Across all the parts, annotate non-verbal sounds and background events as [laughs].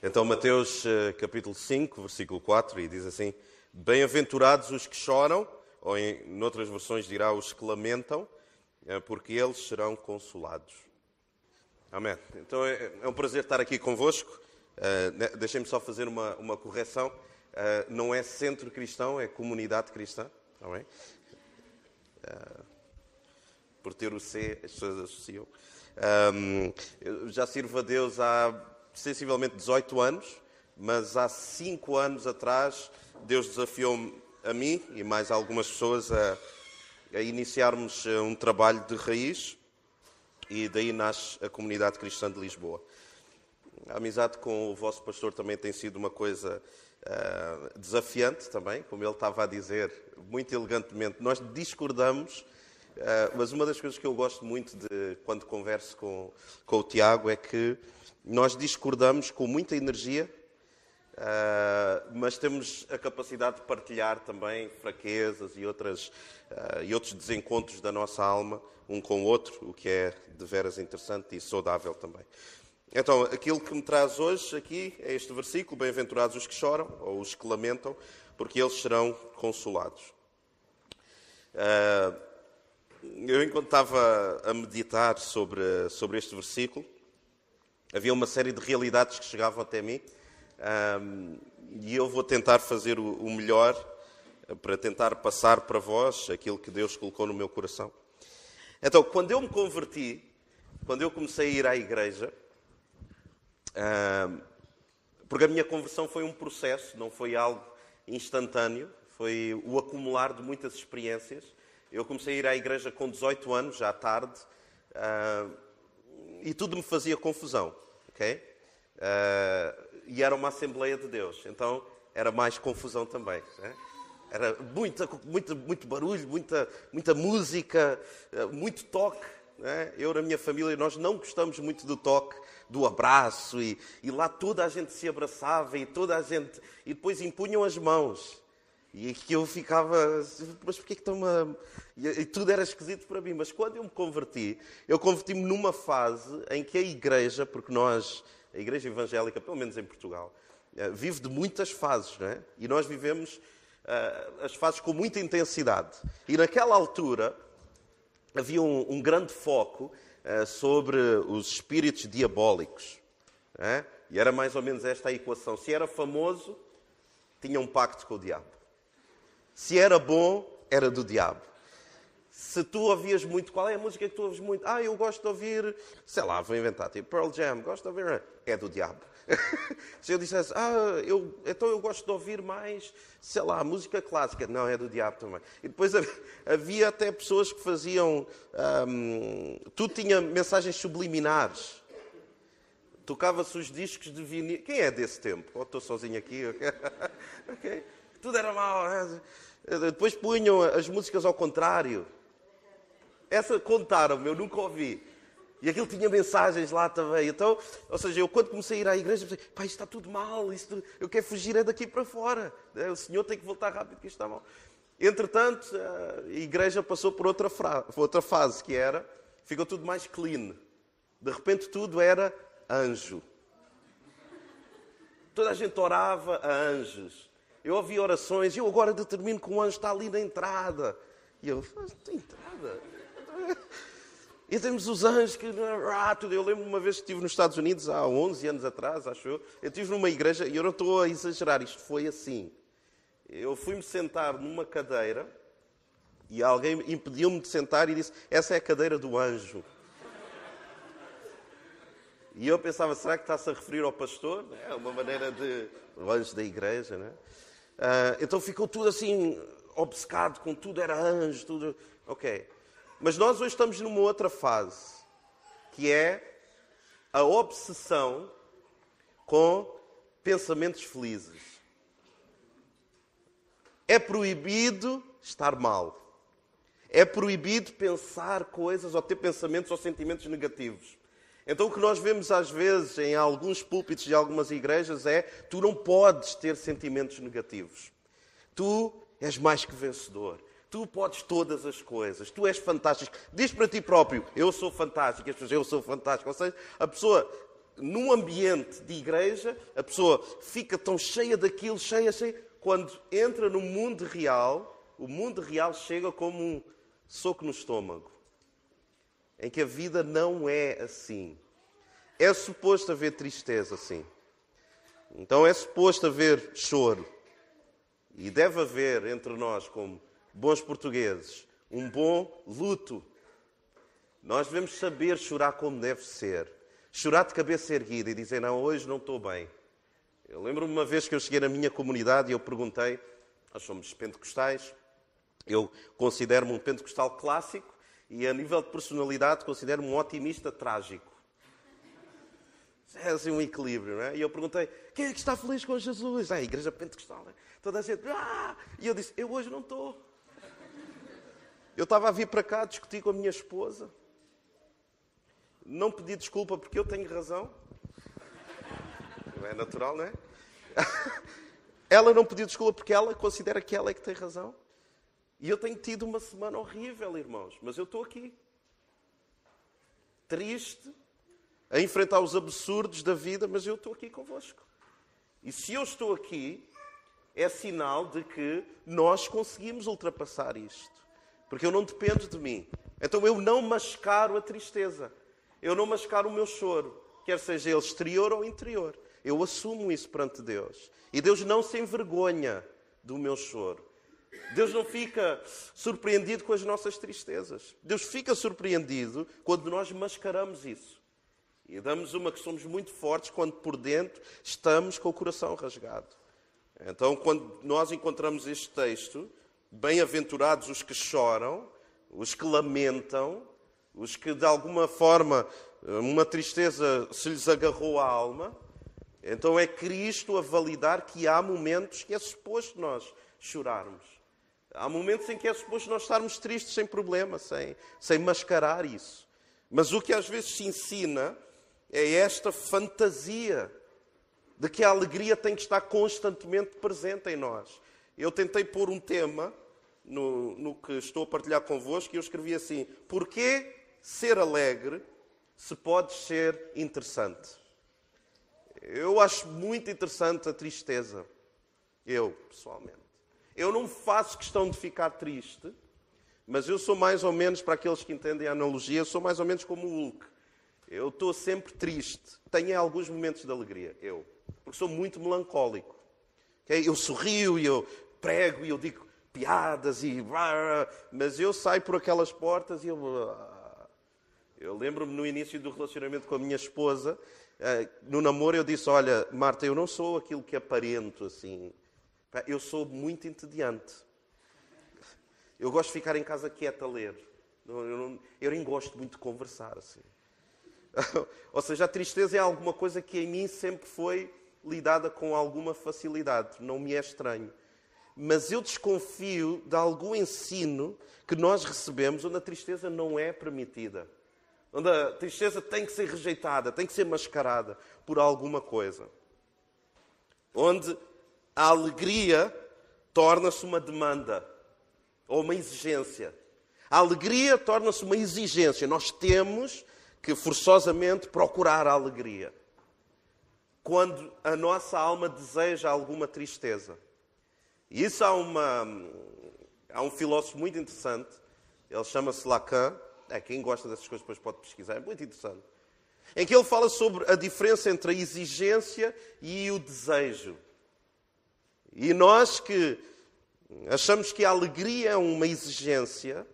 Então, Mateus eh, capítulo 5, versículo 4, e diz assim: Bem-aventurados os que choram, ou em outras versões dirá os que lamentam, eh, porque eles serão consolados. Amém. Então é, é um prazer estar aqui convosco. Uh, Deixem-me só fazer uma, uma correção. Não é centro cristão, é comunidade cristã. Amém? Por ter o C, as pessoas associam. Um, eu já sirvo a Deus há sensivelmente 18 anos, mas há 5 anos atrás Deus desafiou-me a mim e mais algumas pessoas a, a iniciarmos eh, um trabalho de raiz e daí nasce a comunidade cristã de Lisboa. A amizade com o vosso pastor também tem sido uma coisa uh, desafiante também, como ele estava a dizer, muito elegantemente. Nós discordamos, uh, mas uma das coisas que eu gosto muito de quando converso com, com o Tiago é que nós discordamos com muita energia, uh, mas temos a capacidade de partilhar também fraquezas e, outras, uh, e outros desencontros da nossa alma, um com o outro, o que é de veras interessante e saudável também. Então, aquilo que me traz hoje aqui é este versículo: Bem-aventurados os que choram, ou os que lamentam, porque eles serão consolados. Uh, eu, enquanto estava a meditar sobre, sobre este versículo, havia uma série de realidades que chegavam até mim um, e eu vou tentar fazer o, o, melhor para tentar passar para vós aquilo que Deus colocou no meu coração. Então, quando eu me converti, quando eu comecei a ir à igreja, um, porque a minha conversão foi um processo, não foi algo instantâneo, foi o acumular de muitas experiências. Eu comecei a ir à igreja com 18 anos, já tarde. Uh, e tudo me fazia confusão, ok? Uh, e era uma Assembleia de Deus, então era mais confusão também. Né? Era muita, muito, muito barulho, muita, muita música, ah, muito toque. Né? Eu, na minha família, nós não gostamos muito do toque, do abraço, e, e lá toda a gente se abraçava e toda a gente. E depois impunham as mãos. E que eu ficava, mas porquê que estão a. E tudo era esquisito para mim. Mas quando eu me converti, eu converti-me numa fase em que a igreja, porque nós, a igreja evangélica, pelo menos em Portugal, eh, vive de muitas fases, não é? E nós vivemos uh, as fases com muita intensidade. E naquela altura havia um, um grande foco uh, sobre os espíritos diabólicos. É? E era mais ou menos esta a equação. Se era famoso, tinha um pacto com o diabo. Se era bom, era do diabo. Se tu ouvias muito, qual é a música que tu ouves muito? Ah, eu gosto de ouvir, sei lá, vou inventar, tipo Pearl Jam, gosto de ouvir, é do diabo. [laughs] Se eu dissesse, ah, eu, então eu gosto de ouvir mais, sei lá, música clássica, não, é do diabo também. E depois havia até pessoas que faziam, hum, tudo tinha mensagens subliminares. Tocava-se os discos de vinil. Quem é desse tempo? Oh, estou sozinho aqui? ok. [laughs] Tudo era mau. Depois punham as músicas ao contrário. Essa contaram-me, eu nunca ouvi. E aquilo tinha mensagens lá também. Então, ou seja, eu quando comecei a ir à igreja, pensei, pai, isto está tudo mal, isto, eu quero fugir é daqui para fora. O Senhor tem que voltar rápido, que isto está mal. Entretanto, a igreja passou por outra, outra fase, que era, ficou tudo mais clean. De repente tudo era anjo. Toda a gente orava a anjos. Eu ouvi orações e eu agora determino que um anjo está ali na entrada. E eu, tem entrada? E temos os anjos que. Eu lembro uma vez que estive nos Estados Unidos, há 11 anos atrás, acho eu. Eu estive numa igreja, e eu não estou a exagerar, isto foi assim. Eu fui-me sentar numa cadeira e alguém impediu-me de sentar e disse: Essa é a cadeira do anjo. E eu pensava: será que está-se a referir ao pastor? É uma maneira de. O anjo da igreja, não é? Uh, então ficou tudo assim, obcecado com tudo, era anjo, tudo. Ok. Mas nós hoje estamos numa outra fase, que é a obsessão com pensamentos felizes. É proibido estar mal. É proibido pensar coisas ou ter pensamentos ou sentimentos negativos. Então, o que nós vemos às vezes em alguns púlpitos de algumas igrejas é: tu não podes ter sentimentos negativos. Tu és mais que vencedor. Tu podes todas as coisas. Tu és fantástico. Diz para ti próprio: Eu sou fantástico. Eu sou fantástico. Ou seja, a pessoa num ambiente de igreja, a pessoa fica tão cheia daquilo, cheia, cheia, quando entra no mundo real, o mundo real chega como um soco no estômago. Em que a vida não é assim. É suposto haver tristeza, sim. Então é suposto haver choro. E deve haver entre nós, como bons portugueses, um bom luto. Nós devemos saber chorar como deve ser. Chorar de cabeça erguida e dizer: Não, hoje não estou bem. Eu lembro-me uma vez que eu cheguei na minha comunidade e eu perguntei: Nós somos pentecostais, eu considero-me um pentecostal clássico e, a nível de personalidade, considero-me um otimista trágico. É assim um equilíbrio, não é? E eu perguntei: Quem é que está feliz com Jesus? Ah, a igreja pentecostal. Né? Toda a gente. Ah! E eu disse: Eu hoje não estou. Eu estava a vir para cá discutir com a minha esposa. Não pedi desculpa porque eu tenho razão. É natural, não é? [laughs] Ela não pediu desculpa porque ela considera que ela é que tem razão. E eu tenho tido uma semana horrível, irmãos, mas eu estou aqui. Triste, a enfrentar os absurdos da vida, mas eu estou aqui convosco. E se eu estou aqui, é sinal de que nós conseguimos ultrapassar isto. Porque eu não dependo de mim. Então eu não mascaro a tristeza. Eu não mascaro o meu choro, quer seja ele exterior ou interior. Eu assumo isso perante Deus. E Deus não se envergonha do meu choro. Deus não fica surpreendido com as nossas tristezas. Deus fica surpreendido quando nós mascaramos isso. E damos uma que somos muito fortes quando por dentro estamos com o coração rasgado. Então, quando nós encontramos este texto, bem-aventurados os que choram, os que lamentam, os que de alguma forma uma tristeza se lhes agarrou à alma, então é Cristo a validar que há momentos que é suposto nós chorarmos. Há momentos em que é suposto nós estarmos tristes sem problema, sem, sem mascarar isso. Mas o que às vezes se ensina é esta fantasia de que a alegria tem que estar constantemente presente em nós. Eu tentei pôr um tema no, no que estou a partilhar convosco e eu escrevi assim: Porquê ser alegre se pode ser interessante? Eu acho muito interessante a tristeza. Eu, pessoalmente. Eu não faço questão de ficar triste, mas eu sou mais ou menos, para aqueles que entendem a analogia, eu sou mais ou menos como o Hulk. Eu estou sempre triste. Tenho alguns momentos de alegria, eu porque sou muito melancólico. Eu sorrio e eu prego e eu digo piadas e. Mas eu saio por aquelas portas e eu. Eu lembro-me no início do relacionamento com a minha esposa, eh, no namoro, eu disse: Olha, Marta, eu não sou aquilo que aparento assim. Eu sou muito entediante. Eu gosto de ficar em casa quieta a ler. Eu, não, eu nem gosto muito de conversar assim. [laughs] Ou seja, a tristeza é alguma coisa que em mim sempre foi lidada com alguma facilidade, não me é estranho. Mas eu desconfio de algum ensino que nós recebemos onde a tristeza não é permitida. Onde a tristeza tem que ser rejeitada, tem que ser mascarada por alguma coisa. Onde a alegria torna-se uma demanda ou uma exigência. A alegria torna-se uma exigência. Nós temos que forçosamente procurar a alegria quando a nossa alma deseja alguma tristeza. E isso há, uma, há um filósofo muito interessante, ele chama-se Lacan, é, quem gosta dessas coisas depois pode pesquisar, é muito interessante, em que ele fala sobre a diferença entre a exigência e o desejo. E nós que achamos que a alegria é uma exigência,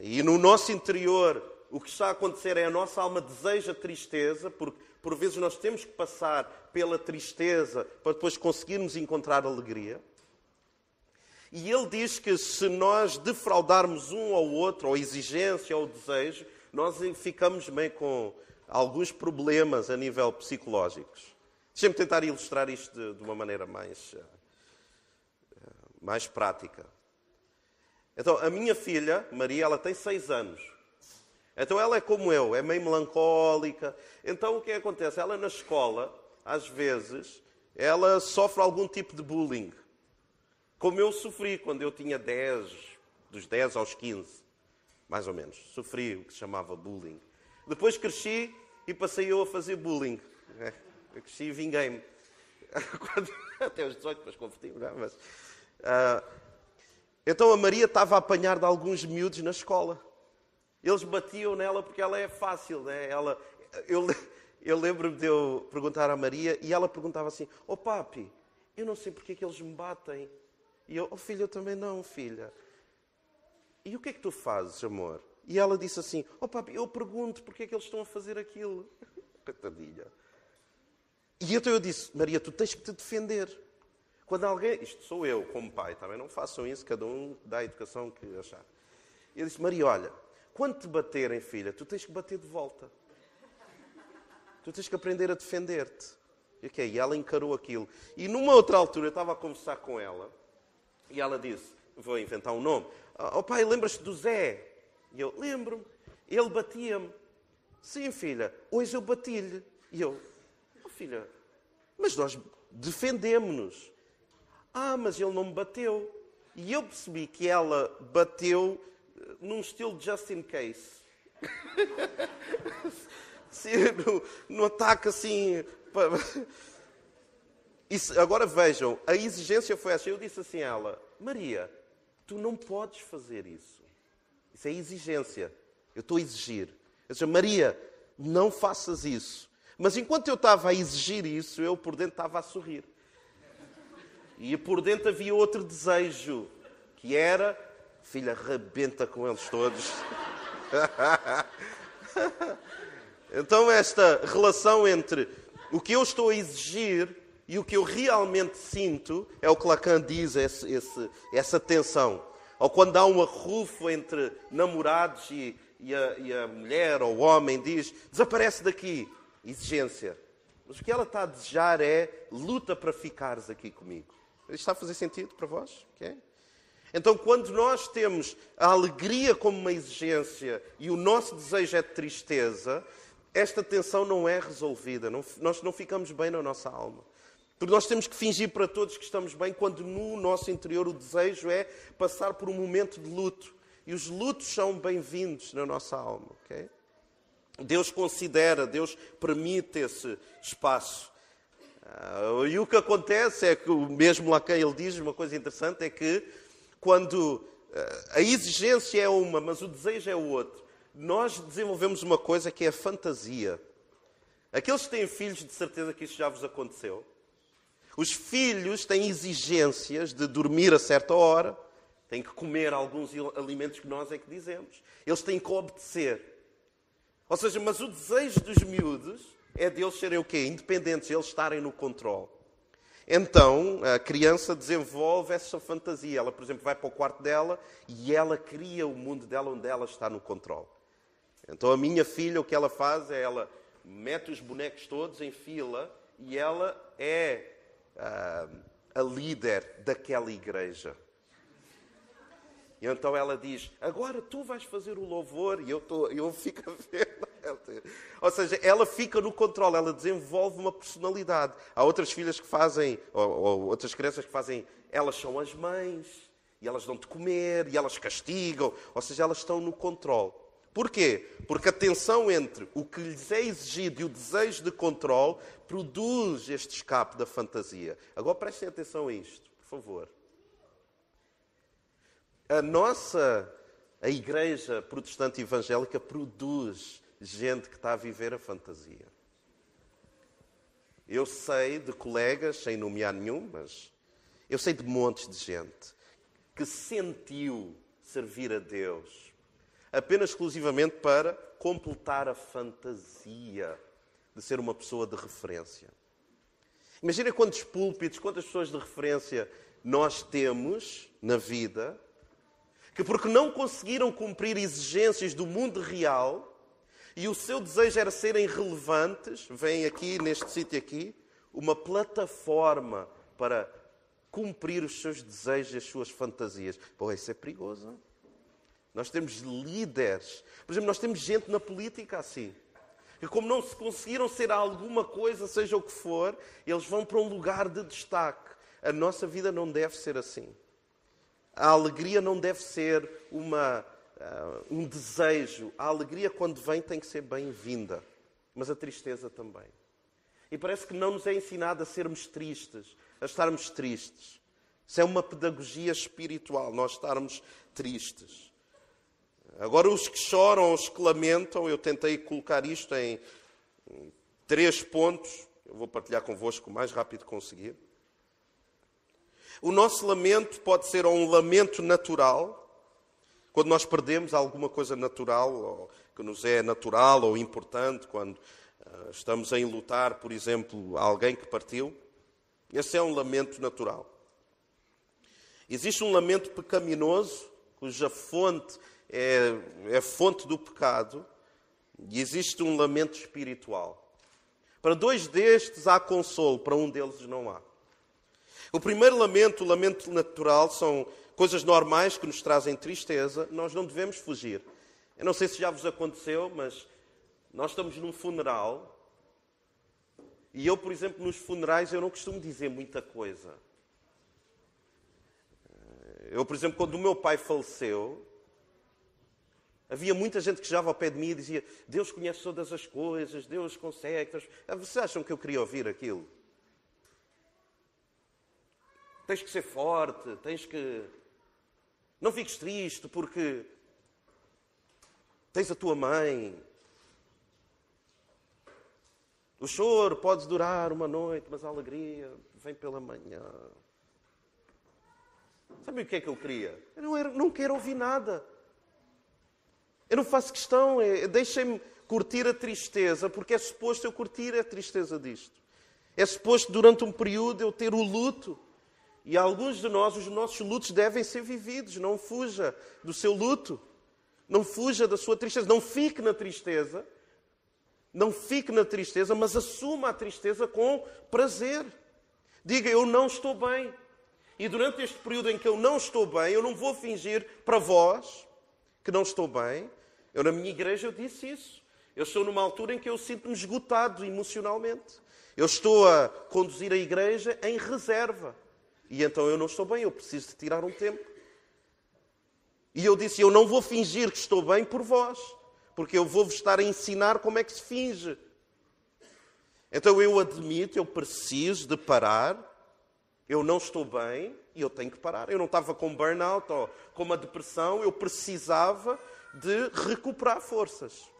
e no nosso interior o que está a acontecer é a nossa alma deseja tristeza, porque por vezes nós temos que passar pela tristeza para depois conseguirmos encontrar alegria. E ele diz que se nós defraudarmos um ao outro, ou a exigência ou o desejo, nós ficamos meio com alguns problemas a nível psicológicos. Deixem-me tentar ilustrar isto de, de uma maneira mais, uh, mais prática. Então, a minha filha, Maria, ela tem seis anos. Então ela é como eu, é meio melancólica. Então o que acontece? Ela na escola, às vezes, ela sofre algum tipo de bullying. Como eu sofri quando eu tinha 10, dos 10 aos 15, mais ou menos. Sofri o que se chamava bullying. Depois cresci e passei eu a fazer bullying. [laughs] Eu cresci e vinguei-me. [laughs] Até os 18, depois converti-me, é? Mas, uh, então a Maria estava a apanhar de alguns miúdos na escola. Eles batiam nela porque ela é fácil, né? ela, eu, eu lembro-me de eu perguntar à Maria e ela perguntava assim: Oh papi, eu não sei porque é que eles me batem. E eu, oh filha, eu também não, filha. E o que é que tu fazes, amor? E ela disse assim: Oh papi, eu pergunto porque é que eles estão a fazer aquilo. [laughs] Coitadinha. E então eu disse: Maria, tu tens que te defender. Quando alguém, isto sou eu como pai, também não façam isso, cada um dá a educação que achar. Eu disse: Maria, olha, quando te baterem, filha, tu tens que bater de volta. Tu tens que aprender a defender-te. E e ela encarou aquilo. E numa outra altura eu estava a conversar com ela e ela disse: Vou inventar um nome. Oh pai, lembras-te do Zé? E eu: Lembro-me. Ele batia-me. Sim, filha, hoje eu bati-lhe. E eu: filha, mas nós defendemos-nos. Ah, mas ele não me bateu. E eu percebi que ela bateu num estilo just in case. [laughs] no, no ataque assim. [laughs] Isso, agora vejam, a exigência foi essa. Eu disse assim a ela: Maria, tu não podes fazer isso. Isso é exigência. Eu estou a exigir. Eu disse, Maria, não faças isso. Mas enquanto eu estava a exigir isso, eu por dentro estava a sorrir. E por dentro havia outro desejo, que era Filha, rebenta com eles todos. [laughs] então, esta relação entre o que eu estou a exigir e o que eu realmente sinto é o que Lacan diz, esse, esse, essa tensão. Ou quando há um arrufo entre namorados e, e, a, e a mulher ou o homem diz: desaparece daqui. Exigência. Mas o que ela está a desejar é luta para ficares aqui comigo. Isto está a fazer sentido para vós? Okay? Então, quando nós temos a alegria como uma exigência e o nosso desejo é de tristeza, esta tensão não é resolvida. Não, nós não ficamos bem na nossa alma. Porque nós temos que fingir para todos que estamos bem, quando no nosso interior o desejo é passar por um momento de luto. E os lutos são bem-vindos na nossa alma. Okay? Deus considera, Deus permite esse espaço. Uh, e o que acontece é que, mesmo Lacan ele diz uma coisa interessante, é que quando eh, a exigência é uma, mas o desejo é o outro, nós desenvolvemos uma coisa que é a fantasia. Aqueles que têm filhos, de certeza que isso já vos aconteceu. Os filhos têm exigências de dormir a certa hora, têm que comer alguns alimentos que nós é que dizemos. Eles têm que obedecer. Ou seja, mas o desejo dos miúdos é deles serem o quê? Independentes, eles estarem no controle. Então, a criança desenvolve essa fantasia. Ela, por exemplo, vai para o quarto dela e ela cria o mundo dela onde ela está no controle. Então, a minha filha, o que ela faz é ela mete os bonecos todos em fila e ela é uh, a líder daquela igreja. E então ela diz: Agora tu vais fazer o louvor, e eu, tô, eu fico a ver. Ou seja, ela fica no controle, ela desenvolve uma personalidade. Há outras filhas que fazem, ou, ou outras crianças que fazem, elas são as mães, e elas dão de comer, e elas castigam, ou seja, elas estão no controle. Porquê? Porque a tensão entre o que lhes é exigido e o desejo de controle produz este escape da fantasia. Agora prestem atenção a isto, por favor. A nossa, a Igreja Protestante Evangélica produz gente que está a viver a fantasia. Eu sei de colegas, sem nomear nenhum, mas eu sei de montes de gente que sentiu servir a Deus apenas exclusivamente para completar a fantasia de ser uma pessoa de referência. Imagina quantos púlpitos, quantas pessoas de referência nós temos na vida que, porque não conseguiram cumprir exigências do mundo real e o seu desejo era serem relevantes, vem aqui, neste sítio aqui, uma plataforma para cumprir os seus desejos e as suas fantasias. Pô, isso é perigoso. Nós temos líderes. Por exemplo, nós temos gente na política assim. Que como não se conseguiram ser alguma coisa, seja o que for, eles vão para um lugar de destaque. A nossa vida não deve ser assim. A alegria não deve ser uma, uh, um desejo. A alegria, quando vem, tem que ser bem-vinda. mas a tristeza também. E parece que não nos é ensinado a sermos tristes, a estarmos tristes. Isso é uma pedagogia espiritual, nós estarmos tristes. Agora, os que choram, os que lamentam, eu tentei colocar isto em três pontos. Eu vou partilhar convosco o mais rápido que conseguir. O nosso lamento pode ser um lamento natural, quando nós perdemos alguma coisa natural, ou que nos é natural ou importante, quando uh, estamos em lutar, por exemplo, alguém que partiu. Esse é um lamento natural. Existe um lamento pecaminoso, cuja fonte é, é fonte do pecado, e existe um lamento espiritual. Para dois destes há consolo, para um deles não há. O primeiro lamento, o lamento natural, são coisas normais que nos trazem tristeza, nós não devemos fugir. Eu não sei se já vos aconteceu, mas nós estamos num funeral e eu, por exemplo, nos funerais eu não costumo dizer muita coisa. Eu, por exemplo, quando o meu pai faleceu, havia muita gente que chegava ao pé de mim e dizia: Deus conhece todas as coisas, Deus consegue. Vocês acham que eu queria ouvir aquilo? Tens que ser forte, tens que. Não fiques triste porque tens a tua mãe. O choro pode durar uma noite, mas a alegria vem pela manhã. Sabe o que é que eu queria? Eu não, era, não quero ouvir nada. Eu não faço questão, é, deixem-me curtir a tristeza, porque é suposto eu curtir a tristeza disto. É suposto durante um período eu ter o luto. E alguns de nós, os nossos lutos devem ser vividos. Não fuja do seu luto. Não fuja da sua tristeza. Não fique na tristeza. Não fique na tristeza, mas assuma a tristeza com prazer. Diga, eu não estou bem. E durante este período em que eu não estou bem, eu não vou fingir para vós que não estou bem. Eu, na minha igreja, eu disse isso. Eu estou numa altura em que eu sinto-me esgotado emocionalmente. Eu estou a conduzir a igreja em reserva. E então eu não estou bem, eu preciso de tirar um tempo. E eu disse: Eu não vou fingir que estou bem por vós, porque eu vou-vos estar a ensinar como é que se finge. Então eu admito, eu preciso de parar eu não estou bem e eu tenho que parar. Eu não estava com burnout ou com uma depressão, eu precisava de recuperar forças.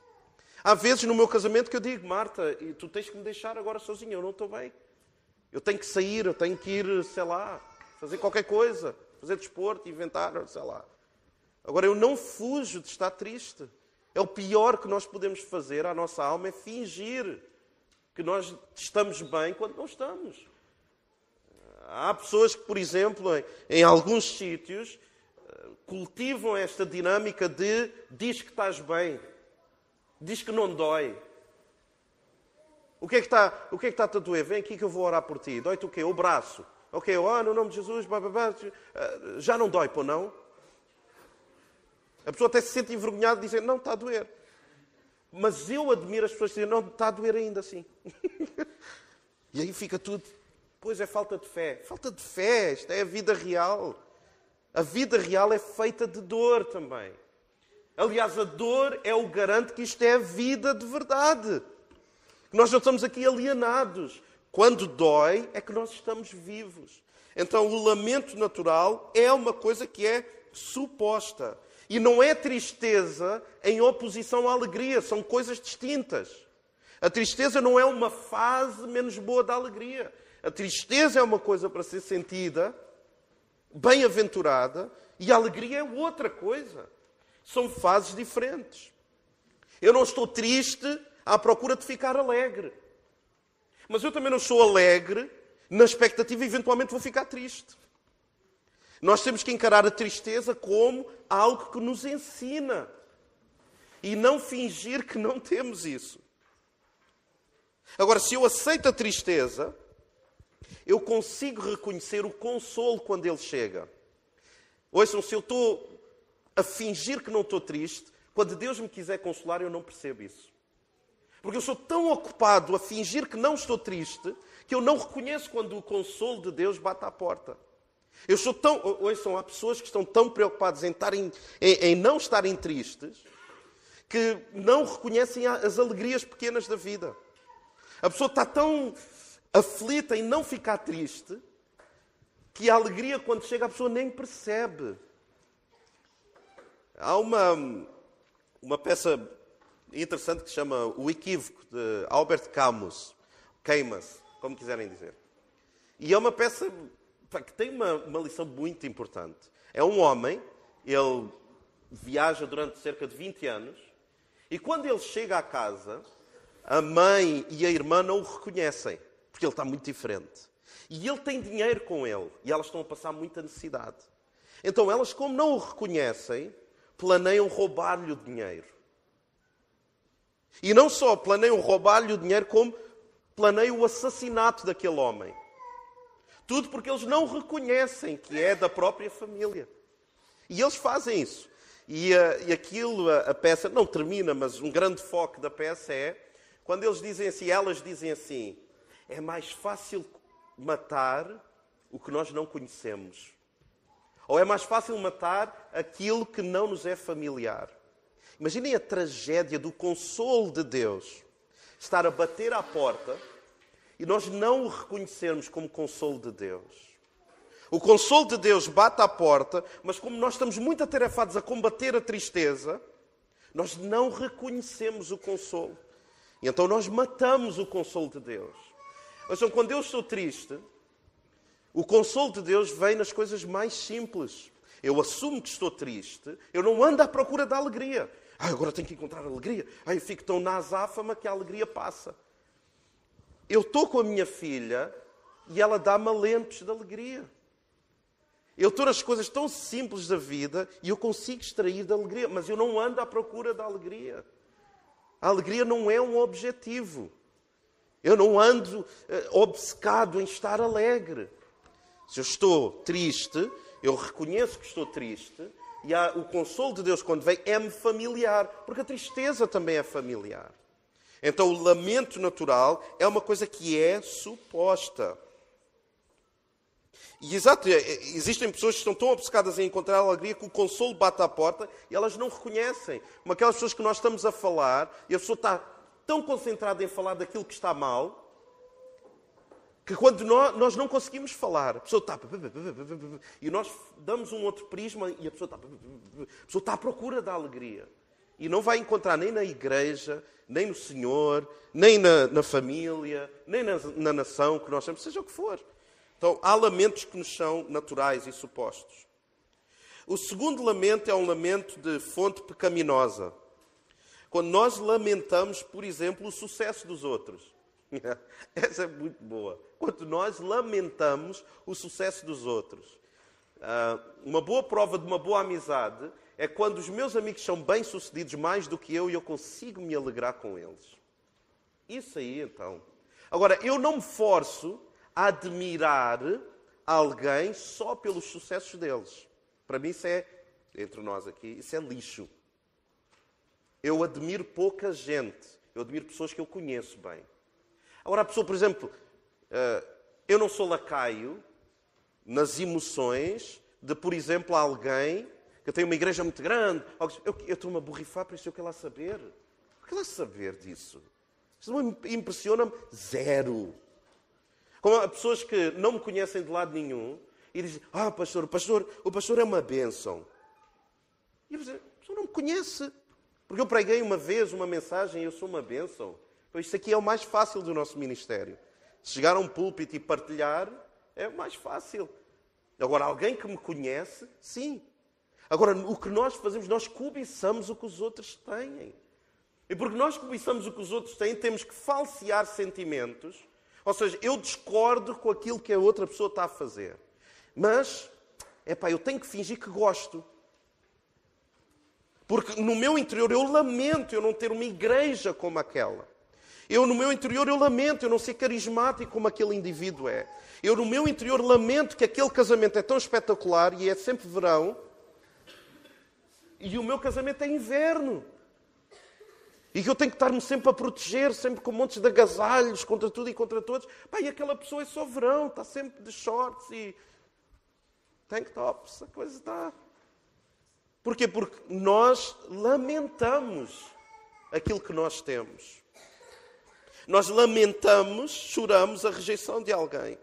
Há vezes no meu casamento que eu digo, Marta, tu tens que me deixar agora sozinha, eu não estou bem. Eu tenho que sair, eu tenho que ir, sei lá, fazer qualquer coisa, fazer desporto, inventar, sei lá. Agora, eu não fujo de estar triste. É o pior que nós podemos fazer à nossa alma é fingir que nós estamos bem quando não estamos. Há pessoas que, por exemplo, em, em alguns sítios, eh, cultivam esta dinâmica de diz que estás bem, diz que não dói. O que é que está, o que é que está a doer? Vem aqui que eu vou orar por ti. Dói-te o quê? O braço. Ok, oh, no nome de Jesus, blá, blá, blá. Eh, já não dói, pô, não? A pessoa até se sente envergonhada dizer, não, está a doer. Mas eu admiro as pessoas que dizem, não, está a doer ainda assim. [laughs] e aí fica tudo Pois é falta de fé. Falta de fé, isto é a vida real. A vida real é feita de dor também. Aliás, a dor é o garante que isto é a vida de verdade. Nós não estamos aqui alienados. Quando dói, é que nós estamos vivos. Então, o lamento natural é uma coisa que é suposta. E não é tristeza em oposição à alegria, são coisas distintas. A tristeza não é uma fase menos boa da alegria. A tristeza é uma coisa para ser sentida, bem-aventurada, e a alegria é outra coisa. São fases diferentes. Eu não estou triste à procura de ficar alegre. Mas eu também não sou alegre na expectativa, eventualmente vou ficar triste. Nós temos que encarar a tristeza como algo que nos ensina e não fingir que não temos isso. Agora, se eu aceito a tristeza, eu consigo reconhecer o consolo quando ele chega. Ouçam, se eu estou a fingir que não estou triste, quando Deus me quiser consolar, eu não percebo isso. Porque eu sou tão ocupado a fingir que não estou triste, que eu não reconheço quando o consolo de Deus bate à porta. Eu sou tão. Ouçam, há pessoas que estão tão preocupadas em, em, em não estarem tristes, que não reconhecem as alegrias pequenas da vida. A pessoa está tão aflita em não ficar triste que a alegria, quando chega, a pessoa nem percebe. Há uma, uma peça interessante que se chama O Equívoco, de Albert Camus, Camus, como quiserem dizer. E é uma peça que tem uma, uma lição muito importante. É um homem, ele viaja durante cerca de 20 anos, e quando ele chega à casa, a mãe e a irmã não o reconhecem, porque ele está muito diferente. E ele tem dinheiro com ele, e elas estão a passar muita necessidade. Então elas, como não o reconhecem, planeiam roubar-lhe o dinheiro. E não só planeiam roubar-lhe o dinheiro, como planeiam o assassinato daquele homem. Tudo porque eles não reconhecem que é da própria família. E eles fazem isso. E, uh, e aquilo, a, a, peça, não termina, mas um grande foco da peça é quando eles dizem assim, elas dizem assim: é mais fácil matar o que nós não conhecemos. Ou é mais fácil matar aquilo que não nos é familiar. Imaginem a tragédia do consolo de Deus estar a bater à porta e nós não o reconhecermos como consolo de Deus. O consolo de Deus bate à porta, mas como nós estamos muito atarefados a combater a tristeza, nós não reconhecemos o consolo. E então nós matamos o consolo de Deus. Vejam, quando eu estou triste, o consolo de Deus vem nas coisas mais simples. Eu assumo que estou triste, eu não ando à procura da alegria. Agora tenho que encontrar alegria. Ah, eu fico tão na azáfama que a alegria passa. Eu estou com a minha filha e ela dá-me alentos de alegria. Eu estou nas coisas tão simples da vida e eu consigo extrair da alegria, mas eu não ando à procura da alegria. A alegria não é um objetivo. Eu não ando uh, obcecado em estar alegre. Se eu estou triste, eu reconheço que estou triste e há, o consolo de Deus, quando vem, é-me familiar, porque a tristeza também é familiar. Então, o lamento natural é uma coisa que é suposta. E exato, é, é, existem pessoas que estão tão obcecadas em encontrar alegria que o consolo bate à porta e elas não reconhecem. Como aquelas pessoas que nós estamos a falar e a pessoa está tão concentrada em falar daquilo que está mal que quando nós, nós não conseguimos falar, a pessoa está. E nós damos um outro prisma e a pessoa está. A pessoa está à procura da alegria. E não vai encontrar nem na igreja, nem no Senhor, nem na, na família, nem na, na nação que nós temos, seja o que for. Então, há lamentos que nos são naturais e supostos. O segundo lamento é um lamento de fonte pecaminosa. Quando nós lamentamos, por exemplo, o sucesso dos outros. [laughs] Essa é muito boa. Quando nós lamentamos o sucesso dos outros. Ah, uma boa prova de uma boa amizade é quando os meus amigos são bem-sucedidos mais do que eu e eu consigo me alegrar com eles. Isso aí, então. Agora, eu não me forço admirar alguém só pelos sucessos deles. Para mim, isso é, entre nós aqui, isso é lixo. Eu admiro pouca gente. Eu admiro pessoas que eu conheço bem. Agora, a pessoa, por exemplo, eh, eu não sou lacaio nas emoções de, por exemplo, alguém que tem uma igreja muito grande. Eu, estou-me a borrifar para isso, eu quero lá saber. Eu quero lá saber disso. Isso impressiona-me zero. Como há pessoas que não me conhecem de lado nenhum e dizem: Ah, pastor, o pastor, o pastor é uma bênção. E eu dizer, a pessoa não me conhece. Porque eu preguei uma vez uma mensagem e eu sou uma bênção. Então, isto aqui é o mais fácil do nosso ministério. Chegar a um púlpito e partilhar é o mais fácil. Agora, alguém que me conhece, sim. Agora, o que nós fazemos, nós cobiçamos o que os outros têm. E porque nós cobiçamos o que os outros têm, temos que falsear sentimentos ou seja, eu discordo com aquilo que a outra pessoa está a fazer. Mas, é pá, eu tenho que fingir que gosto. Porque no meu interior eu lamento eu não ter uma igreja como aquela. Eu no meu interior eu lamento eu não ser carismático como aquele indivíduo é. Eu no meu interior lamento que aquele casamento é tão espetacular e é sempre verão. E o meu casamento é inverno. E que eu tenho que estar-me sempre a proteger, sempre com montes de agasalhos contra tudo e contra todos. Pá, e aquela pessoa é só verão, está sempre de shorts e tank tops, a coisa está. Porquê? Porque nós lamentamos aquilo que nós temos. Nós lamentamos, choramos a rejeição de alguém.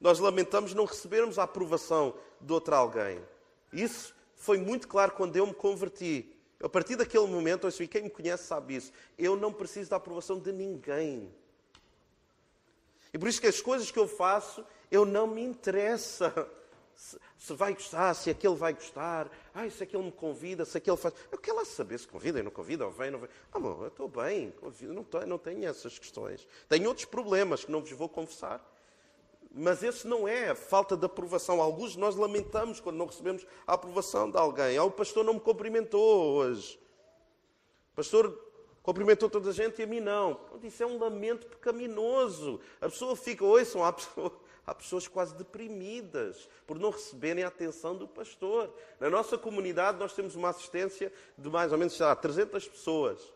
Nós lamentamos não recebermos a aprovação de outro alguém. Isso foi muito claro quando eu me converti. A partir daquele momento, eu quem me conhece sabe isso. Eu não preciso da aprovação de ninguém. E por isso que as coisas que eu faço, eu não me interessa se, vai gostar, se aquele vai gostar, ai, se aquele me convida, se aquele faz. Eu quero lá saber se convida ou não convida, ou vem, não vem. Ah, bom, eu estou bem, não, tenho, não tenho essas questões. Tenho outros problemas que não vos vou confessar. Mas esse não é a falta de aprovação. Alguns nós lamentamos quando não recebemos a aprovação de alguém. Ah, o pastor não me cumprimentou hoje. O pastor cumprimentou toda a gente e a mim não. Isso é um lamento pecaminoso. A pessoa fica, ouçam, há, pessoa, há pessoas quase deprimidas por não receberem a atenção do pastor. Na nossa comunidade nós temos uma assistência de mais ou menos, sei lá, 300 pessoas.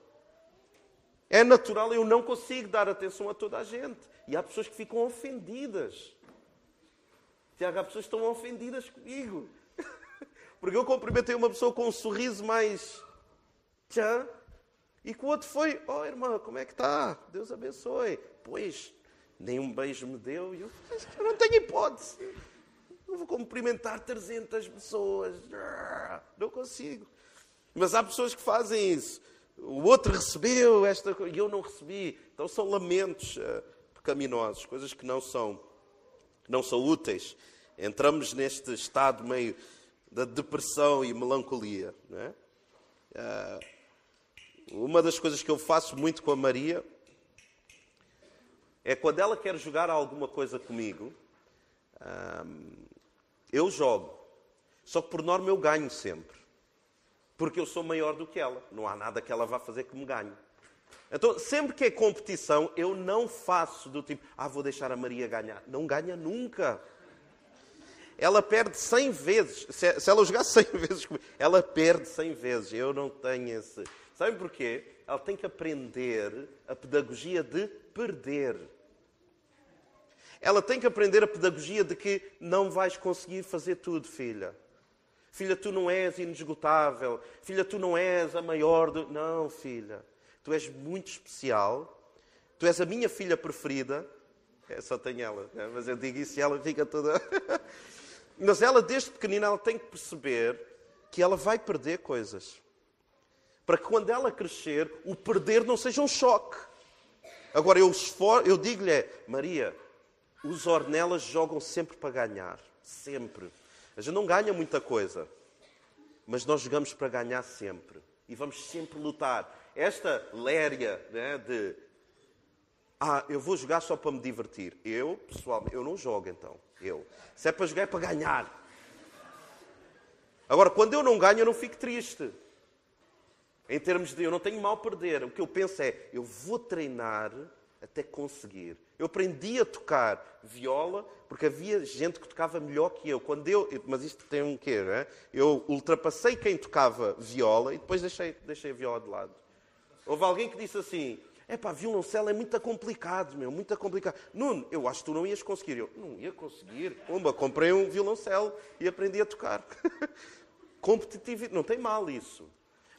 É natural, eu não consigo dar atenção a toda a gente. E há pessoas que ficam ofendidas. Tiago, há pessoas que estão ofendidas comigo. [laughs] Porque eu cumprimentei uma pessoa com um sorriso mais. Tchã. E que o outro foi: Oh, irmã, como é que está? Deus abençoe. Pois, nem um beijo me deu. E eu, eu não tenho hipótese. Não vou cumprimentar 300 pessoas. Não consigo. Mas há pessoas que fazem isso o outro recebeu esta coisa e eu não recebi. Então são lamentos uh, pecaminosos, coisas que não são, não são úteis. Entramos neste estado meio da depressão e melancolia. É? Uh, uma das coisas que eu faço muito com a Maria é quando ela quer jogar alguma coisa comigo, uh, eu jogo. Só que por norma eu ganho sempre porque eu sou maior do que ela. Não há nada que ela vá fazer que me ganhe. Então, sempre que é competição, eu não faço do tipo, ah, vou deixar a Maria ganhar. Não ganha nunca. Ela perde 100 vezes. Se ela jogar 100 [laughs] vezes comigo, ela perde 100 vezes. Eu não tenho esse. Sabem porquê? Ela tem que aprender a pedagogia de perder. Ela tem que aprender a pedagogia de que não vais conseguir fazer tudo, filha. Filha, tu não és inesgotável. Filha, tu não és a maior do. Não, filha. Tu és muito especial. Tu és a minha filha preferida. É, só tenho ela, né? mas eu digo isso e ela fica toda. [laughs] mas ela, desde pequenina, ela tem que perceber que ela vai perder coisas. Para que quando ela crescer, o perder não seja um choque. Agora, eu, esfor... eu digo-lhe, é, Maria, os Ornelas jogam sempre para ganhar. Sempre. A gente não ganha muita coisa, mas nós jogamos para ganhar sempre. E vamos sempre lutar. Esta léria né, de ah, eu vou jogar só para me divertir. Eu, pessoalmente, eu não jogo então. Eu. Se é para jogar, é para ganhar. Agora, quando eu não ganho, eu não fico triste. Em termos de eu não tenho mal a perder. O que eu penso é, eu vou treinar até conseguir. Eu aprendi a tocar viola porque havia gente que tocava melhor que eu. Quando eu mas isto tem um quê, não é? Eu ultrapassei quem tocava viola e depois deixei, deixei a viola de lado. Houve alguém que disse assim: é pá, violoncelo é muito complicado, meu, muito complicado. Nuno, eu acho que tu não ias conseguir. Eu não ia conseguir. Pumba, comprei um violoncelo e aprendi a tocar. [laughs] Competitivo, não tem mal isso.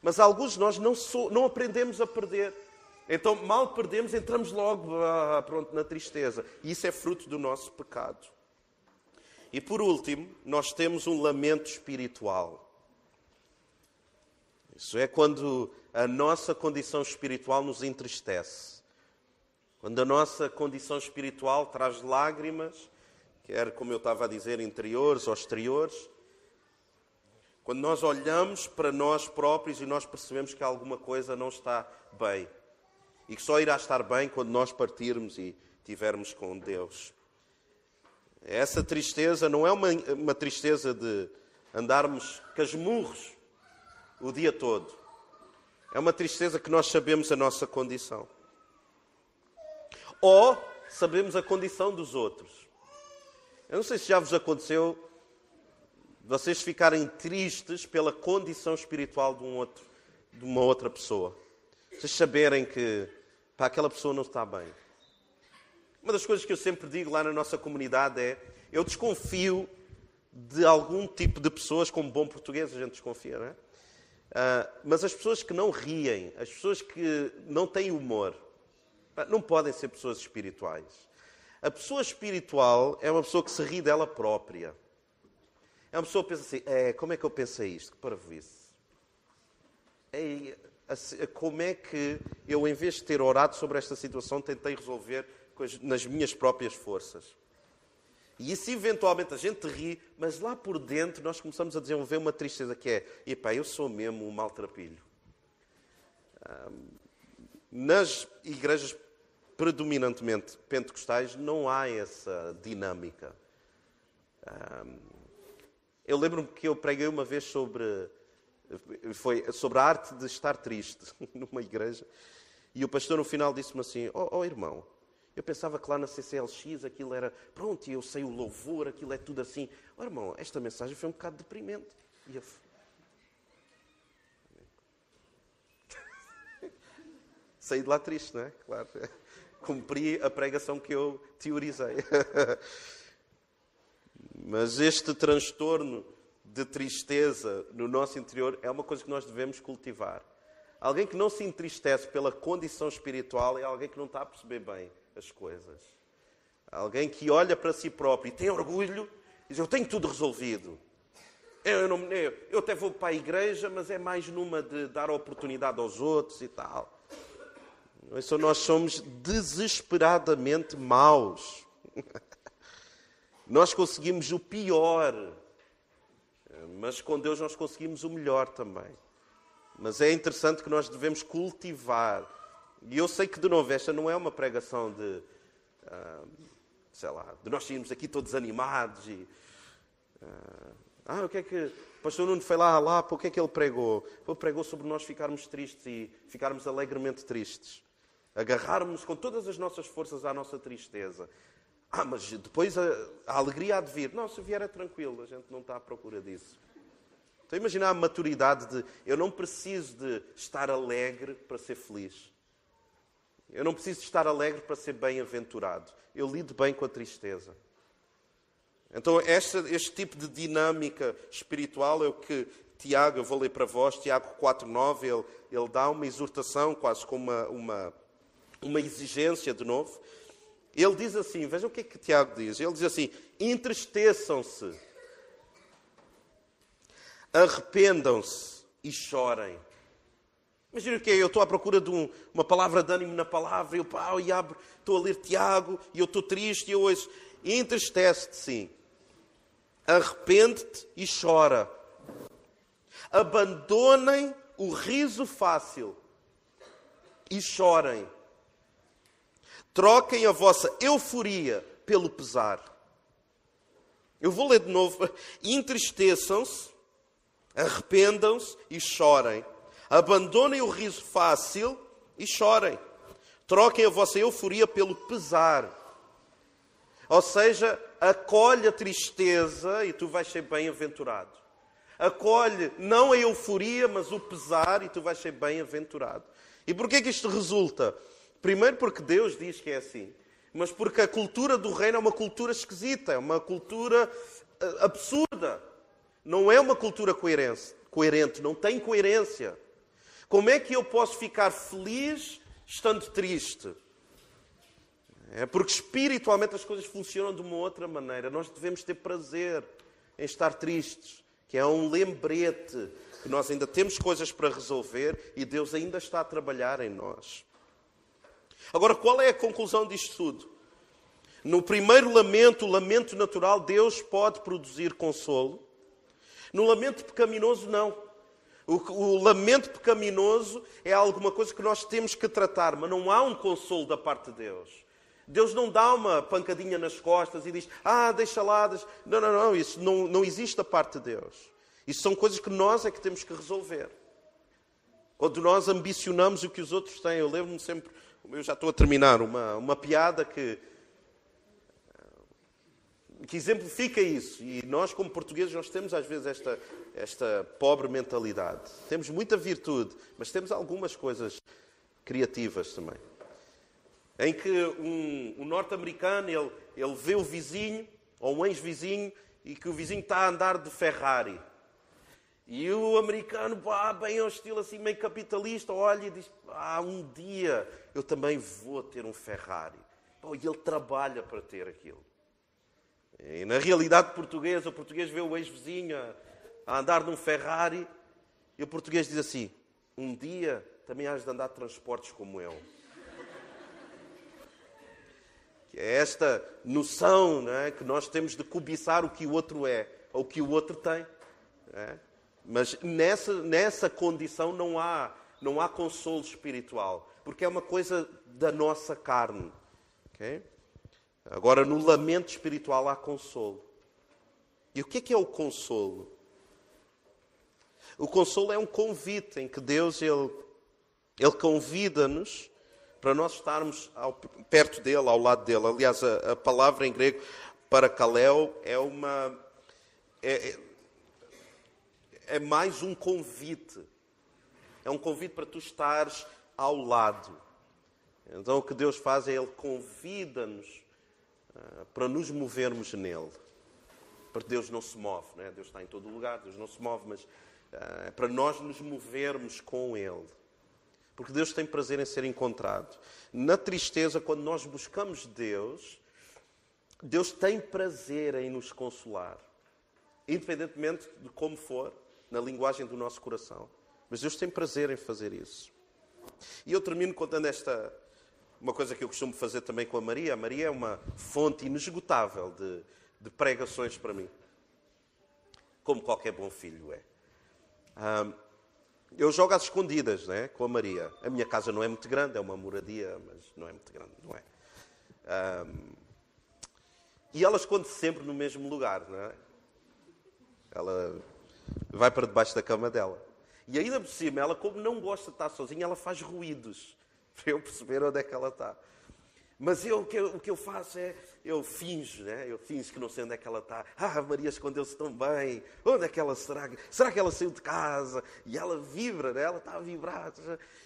Mas alguns de nós não, não aprendemos a perder. Então, mal perdemos, entramos logo ah, pronto, na tristeza. E isso é fruto do nosso pecado. E por último, nós temos um lamento espiritual. Isso é quando a nossa condição espiritual nos entristece. Quando a nossa condição espiritual traz lágrimas, quer, como eu estava a dizer, interiores ou exteriores. Quando nós olhamos para nós próprios e nós percebemos que alguma coisa não está bem e que só irá estar bem quando nós partirmos e tivermos com Deus. Essa tristeza não é uma, uma tristeza de andarmos casmurros o dia todo. É uma tristeza que nós sabemos a nossa condição. Ou sabemos a condição dos outros. Eu não sei se já vos aconteceu vocês ficarem tristes pela condição espiritual de, um outro, de uma outra pessoa. Vocês saberem que aquela pessoa não está bem. Uma das coisas que eu sempre digo lá na nossa comunidade é: eu desconfio de algum tipo de pessoas, como bom português a gente desconfia, não é? Uh, mas as pessoas que não riem, as pessoas que não têm humor, não podem ser pessoas espirituais. A pessoa espiritual é uma pessoa que se ri dela própria. É uma pessoa que pensa assim: é, como é que eu pensei isto? Que parvoíce. É, como é que eu, em vez de ter orado sobre esta situação, tentei resolver nas minhas próprias forças? E isso eventualmente a gente ri, mas lá por dentro nós começamos a desenvolver uma tristeza que é, epá, eu sou mesmo um maltrapilho. Nas igrejas predominantemente pentecostais não há essa dinâmica. Eu lembro-me que eu preguei uma vez sobre, foi, sobre a arte de estar triste [laughs] numa igreja e o pastor no final disse-me assim, oh, oh irmão, eu pensava que lá na CCLX aquilo era, pronto, eu sei o louvor, aquilo é tudo assim. Oh, irmão, esta mensagem foi um bocado deprimente. E eu... [laughs] Saí de lá triste, não é? Claro. [laughs] Cumpri a pregação que eu teorizei. Mas este transtorno de tristeza no nosso interior é uma coisa que nós devemos cultivar. Alguém que não se entristece pela condição espiritual é alguém que não está a perceber bem as coisas. Alguém que olha para si próprio e tem orgulho e diz: Eu tenho tudo resolvido. Eu, não, eu, eu até vou para a igreja, mas é mais numa de dar oportunidade aos outros e tal. Isso nós somos desesperadamente maus. [laughs] Nós conseguimos o pior, mas com Deus nós conseguimos o melhor também. Mas é interessante que nós devemos cultivar e eu sei que, de novo, esta não é uma pregação de, uh, sei lá, de nós sairmos aqui todos animados e. Uh, ah, o que é que. O pastor Nuno foi lá, lá, o que é que ele pregou? Ele pregou sobre nós ficarmos tristes e ficarmos alegremente tristes. Agarrarmos com todas as nossas forças à nossa tristeza. Ah, mas depois a, a alegria há de vir. Não, se vier é tranquilo, a gente não está à procura disso. Então imagina a maturidade de eu não preciso de estar alegre para ser feliz. Eu não preciso estar alegre para ser bem-aventurado. Eu lido bem com a tristeza. Então, este, este tipo de dinâmica espiritual é o que Tiago, eu vou ler para vós, Tiago 4,9, ele, ele dá uma exortação, quase como uma, uma, uma exigência de novo. Ele diz assim: vejam o que é que Tiago diz. Ele diz assim: entristeçam-se, arrependam-se e chorem. Imagina o que é, eu estou à procura de um, uma palavra de ânimo na palavra, eu pau, e abro, estou a ler Tiago, e eu estou triste, e eu ouço. Entristece-te, sim. Arrepende-te e chora. Abandonem o riso fácil e chorem. Troquem a vossa euforia pelo pesar. Eu vou ler de novo. Entristeçam-se, arrependam-se e chorem. Abandonem o riso fácil e chorem. Troquem a vossa euforia pelo pesar. Ou seja, acolhe a tristeza e tu vais ser bem-aventurado. Acolhe não a euforia, mas o pesar e tu vais ser bem-aventurado. E porquê que isto resulta? Primeiro porque Deus diz que é assim. Mas porque a cultura do reino é uma cultura esquisita, é uma cultura eh, absurda. Não é uma cultura coerente, coerente não tem coerência. Como é que eu posso ficar feliz estando triste? É porque espiritualmente as coisas funcionam de uma outra maneira. Nós devemos ter prazer em estar tristes, que é um lembrete que nós ainda temos coisas para resolver e Deus ainda está a trabalhar em nós. Agora, qual é a conclusão disto tudo? No primeiro lamento, o lamento natural, Deus pode produzir consolo. No lamento pecaminoso, não. O, o, lamento pecaminoso é alguma coisa que nós temos que tratar, mas não há um consolo da parte de Deus. Deus não dá uma pancadinha nas costas e diz: Ah, deixa lá. Deixa... Não, não, não. Isso não, não existe da parte de Deus. Isso são coisas que nós é que temos que resolver. Quando nós ambicionamos o que os outros têm, eu lembro-me sempre, eu já estou a terminar, uma, uma piada que que exemplifica isso. E nós, como portugueses, nós temos às vezes esta, esta pobre mentalidade. Temos muita virtude, mas temos algumas coisas criativas também. Em que um, um norte-americano, ele, ele vê o vizinho, ou um ex-vizinho, e que o vizinho está a andar de Ferrari. E o americano, pá, bem ao estilo assim, meio capitalista, olha e diz: Ah, um dia eu também vou ter um Ferrari. Pô, e ele trabalha para ter aquilo. E na realidade portuguesa, o português vê o ex-vizinho a andar num Ferrari e o português diz assim: Um dia também has de andar de transportes como eu. Que é esta noção não é, que nós temos de cobiçar o que o outro é ou o que o outro tem. É? Mas nessa, nessa condição não há, não há consolo espiritual, porque é uma coisa da nossa carne. Okay? Agora, no lamento espiritual há consolo. E o que é que é o consolo? O consolo é um convite em que Deus ele, ele convida-nos para nós estarmos ao, perto dele, ao lado dele. Aliás, a, a palavra em grego para Kalel é uma. É, é, mais um convite. É um convite para tu estares ao lado. Então, o que Deus faz é Ele convida-nos uh, para nos movermos nele. Porque Deus não se move, né? Deus está em todo lugar, Deus não se move, mas uh, é para nós nos movermos com Ele. Porque Deus tem prazer em ser encontrado. Na tristeza, quando nós buscamos Deus, Deus tem prazer em nos consolar. Independentemente de como for, na linguagem do nosso coração. Mas Deus tem prazer em fazer isso. E eu termino contando esta uma coisa que eu costumo fazer também com a Maria. A Maria é uma fonte inesgotável de, de pregações para mim. Como qualquer bom filho é. Um, eu jogo às escondidas né, com a Maria. A minha casa não é muito grande, é uma moradia, mas não é muito grande, não é? Um, e ela esconde-se sempre no mesmo lugar, não é? Ela vai para debaixo da cama dela. E ainda por cima, ela, como não gosta de estar sozinha, ela faz ruídos [laughs] para eu perceber onde é que ela está. Mas eu, o, que eu, o que eu faço é, eu finjo, né? Eu finjo que não sei onde é que ela está. Ah, Maria escondeu-se tão bem. Onde é que ela será? Será que ela saiu de casa? E ela vibra, né? Ela está a vibrar.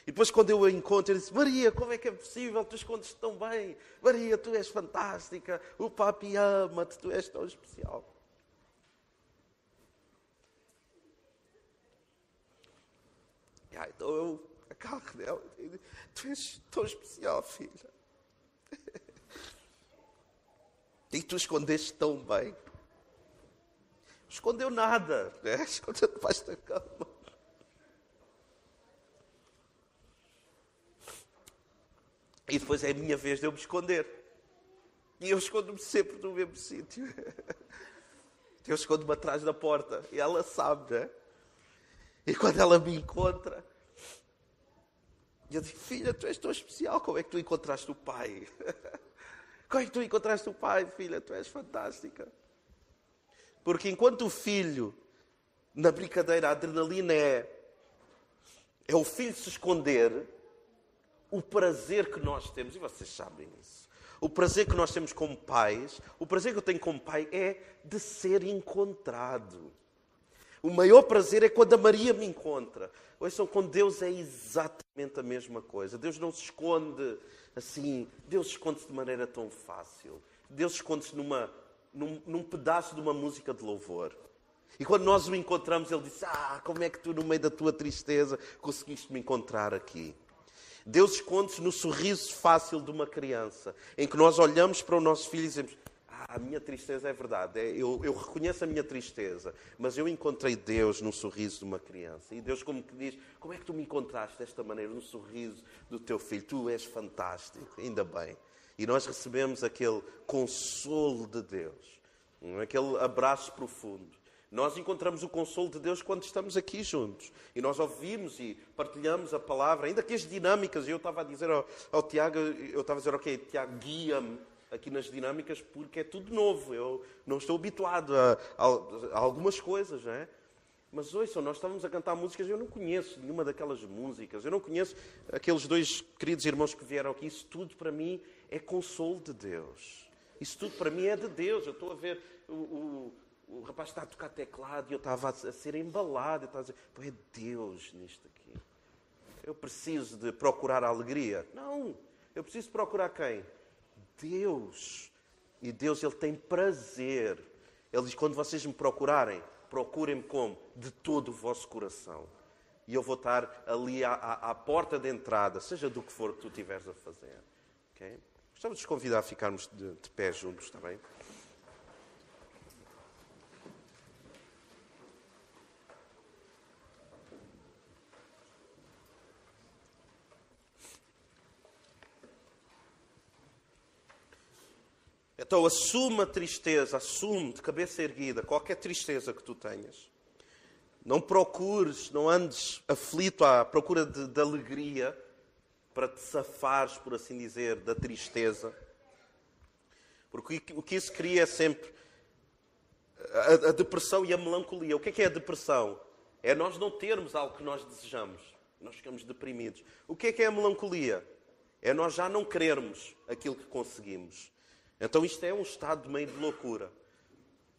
E depois quando eu a encontro, eu disse, Maria, como é que é possível? Tu escondes-te tão bem. Maria, tu és fantástica. O papi ama-te. Tu és tão especial. Ah, então eu agarro nela tu és tão especial, filha. E tu escondeste tão bem. Escondeu nada, né? [laughs] escondeu debaixo da cama. E depois é a minha vez de eu me esconder. E eu escondo-me sempre no mesmo sítio. [laughs] Eu escondo-me atrás da porta. E ela sabe, né? E quando ela me encontra, eu digo: Filha, tu és tão especial, como é que tu encontraste o pai? [laughs] Como é que tu encontraste o pai, filha? Tu és fantástica. Porque enquanto o filho, na brincadeira, a adrenalina é, é o filho se esconder, o prazer que nós temos, e vocês sabem isso, o prazer que nós temos como pais, o prazer que eu tenho como pai é de ser encontrado. O maior prazer é quando a Maria me encontra. Ouçam, com Deus é exatamente a mesma coisa. Deus não se esconde assim, Deus esconde-se de maneira tão fácil. Deus esconde-se num, num pedaço de uma música de louvor. E quando nós o encontramos, ele diz: Ah, como é que tu, no meio da tua tristeza, conseguiste me encontrar aqui? Deus esconde-se no sorriso fácil de uma criança, em que nós olhamos para o nosso filho e dizemos: a minha tristeza é verdade, é, eu, eu, reconheço a minha tristeza, mas eu encontrei Deus no sorriso de uma criança. E Deus, como que diz, como é que tu me encontraste desta maneira, no sorriso do teu filho? Tu és fantástico, ainda bem. E nós recebemos aquele consolo de Deus, aquele abraço profundo. Nós encontramos o consolo de Deus quando estamos aqui juntos. E nós ouvimos e partilhamos a palavra, ainda que as dinâmicas, eu estava a dizer ao, ao Tiago, eu estava a dizer, ok, Tiago, guia-me aqui nas dinâmicas porque é tudo novo. Eu não estou habituado a, a, a algumas coisas, não é? Mas ouçam, nós estávamos a cantar músicas, eu não conheço nenhuma daquelas músicas, eu não conheço aqueles dois queridos irmãos que vieram aqui. Isso tudo para mim é consolo de Deus. Isso tudo para mim é de Deus. Eu estou a ver o, o, o rapaz está a tocar teclado e eu estava a, a ser embalado. Eu estava a dizer, Pô, é Deus nisto aqui. Eu preciso de procurar a alegria. Não, eu preciso procurar quem? Deus. E Deus ele tem prazer. Ele diz: quando vocês me procurarem, procurem-me como? De todo o vosso coração. E eu vou estar ali à, à, à, porta de entrada, seja do que for que tu estiveres a fazer. Okay? Gostava de vos convidar a ficarmos de, de pé juntos, está bem? Então assume a tristeza, assume de cabeça erguida qualquer tristeza que tu tenhas. Não procures, não andes aflito à procura de, de alegria para te safares, por assim dizer, da tristeza. Porque o que isso cria é sempre a, a depressão e a melancolia. O que é, que é a depressão? É nós não termos algo que nós desejamos. Nós ficamos deprimidos. O que é que é a melancolia? É nós já não querermos aquilo que conseguimos. Então isto é um estado de meio de loucura.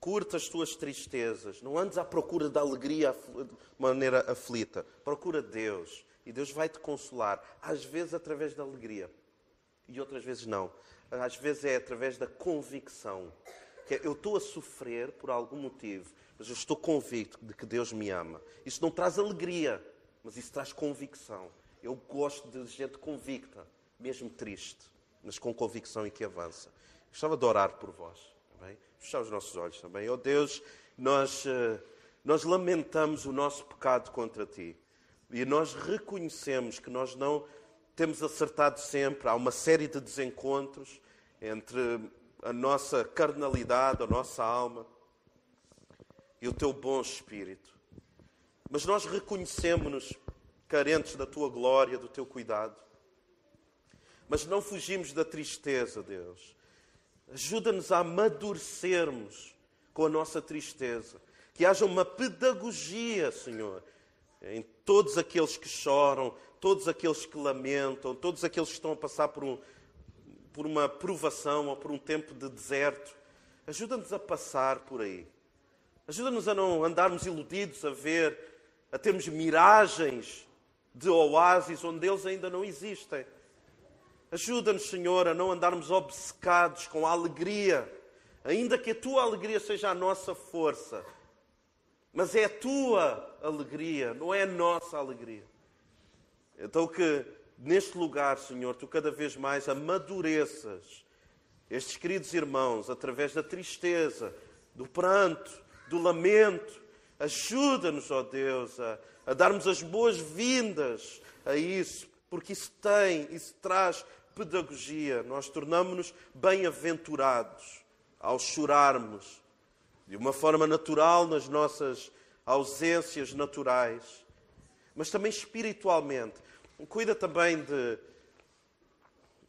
Curta as tuas tristezas. Não andes à procura da alegria de maneira aflita. Procura Deus. E Deus vai te consolar. Às vezes através da alegria. E outras vezes não. Às vezes é através da convicção. Que é, eu estou a sofrer por algum motivo. Mas eu estou convicto de que Deus me ama. Isso não traz alegria. Mas isso traz convicção. Eu gosto de gente convicta. Mesmo triste. Mas com convicção e que avança. Gostava de orar por vós. Também. Fechar os nossos olhos também. Oh Deus, nós, eh, nós lamentamos o nosso pecado contra Ti. E nós reconhecemos que nós não temos acertado sempre. Há uma série de desencontros entre a nossa carnalidade, a nossa alma e o Teu bom Espírito. Mas nós reconhecemos-nos carentes da Tua glória, do Teu cuidado. Mas não fugimos da tristeza, Deus. Ajuda-nos a amadurecermos com a nossa tristeza. Que haja uma pedagogia, Senhor, em todos aqueles que choram, todos aqueles que lamentam, todos aqueles que estão a passar por, um, por uma provação ou por um tempo de deserto. Ajuda-nos a passar por aí. Ajuda-nos a não andarmos iludidos, a ver, a termos miragens de oásis onde eles ainda não existem. Ajuda-nos, Senhor, a não andarmos obcecados com a alegria, ainda que a tua alegria seja a nossa força. Mas é a tua alegria, não é a nossa alegria. Então, que neste lugar, Senhor, tu cada vez mais amadureças estes queridos irmãos através da tristeza, do pranto, do lamento. Ajuda-nos, ó Deus, a, a darmos as boas-vindas a isso, porque isso tem, isso traz pedagogia, nós tornamos-nos bem-aventurados ao chorarmos de uma forma natural nas nossas ausências naturais, mas também espiritualmente. Cuida também de,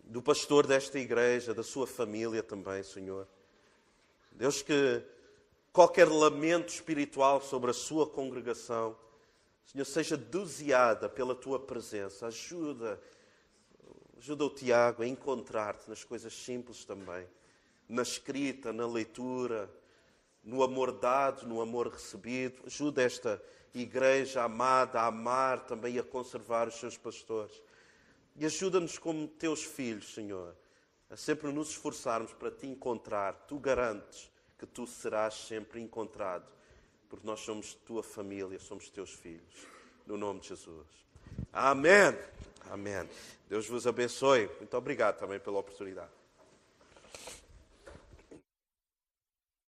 do pastor desta igreja, da sua família também, Senhor. Deus, que qualquer lamento espiritual sobre a sua congregação, Senhor, seja doseada pela tua presença. Ajuda Ajuda o Tiago a encontrar-te nas coisas simples também, na escrita, na leitura, no amor dado, no amor recebido. Ajuda esta igreja amada a amar também e a conservar os seus pastores. E ajuda-nos como teus filhos, Senhor, a sempre nos esforçarmos para te encontrar. Tu garantes que tu serás sempre encontrado, porque nós somos tua família, somos teus filhos. No nome de Jesus. Amém. Amém. Deus vos abençoe. Muito obrigado também pela oportunidade.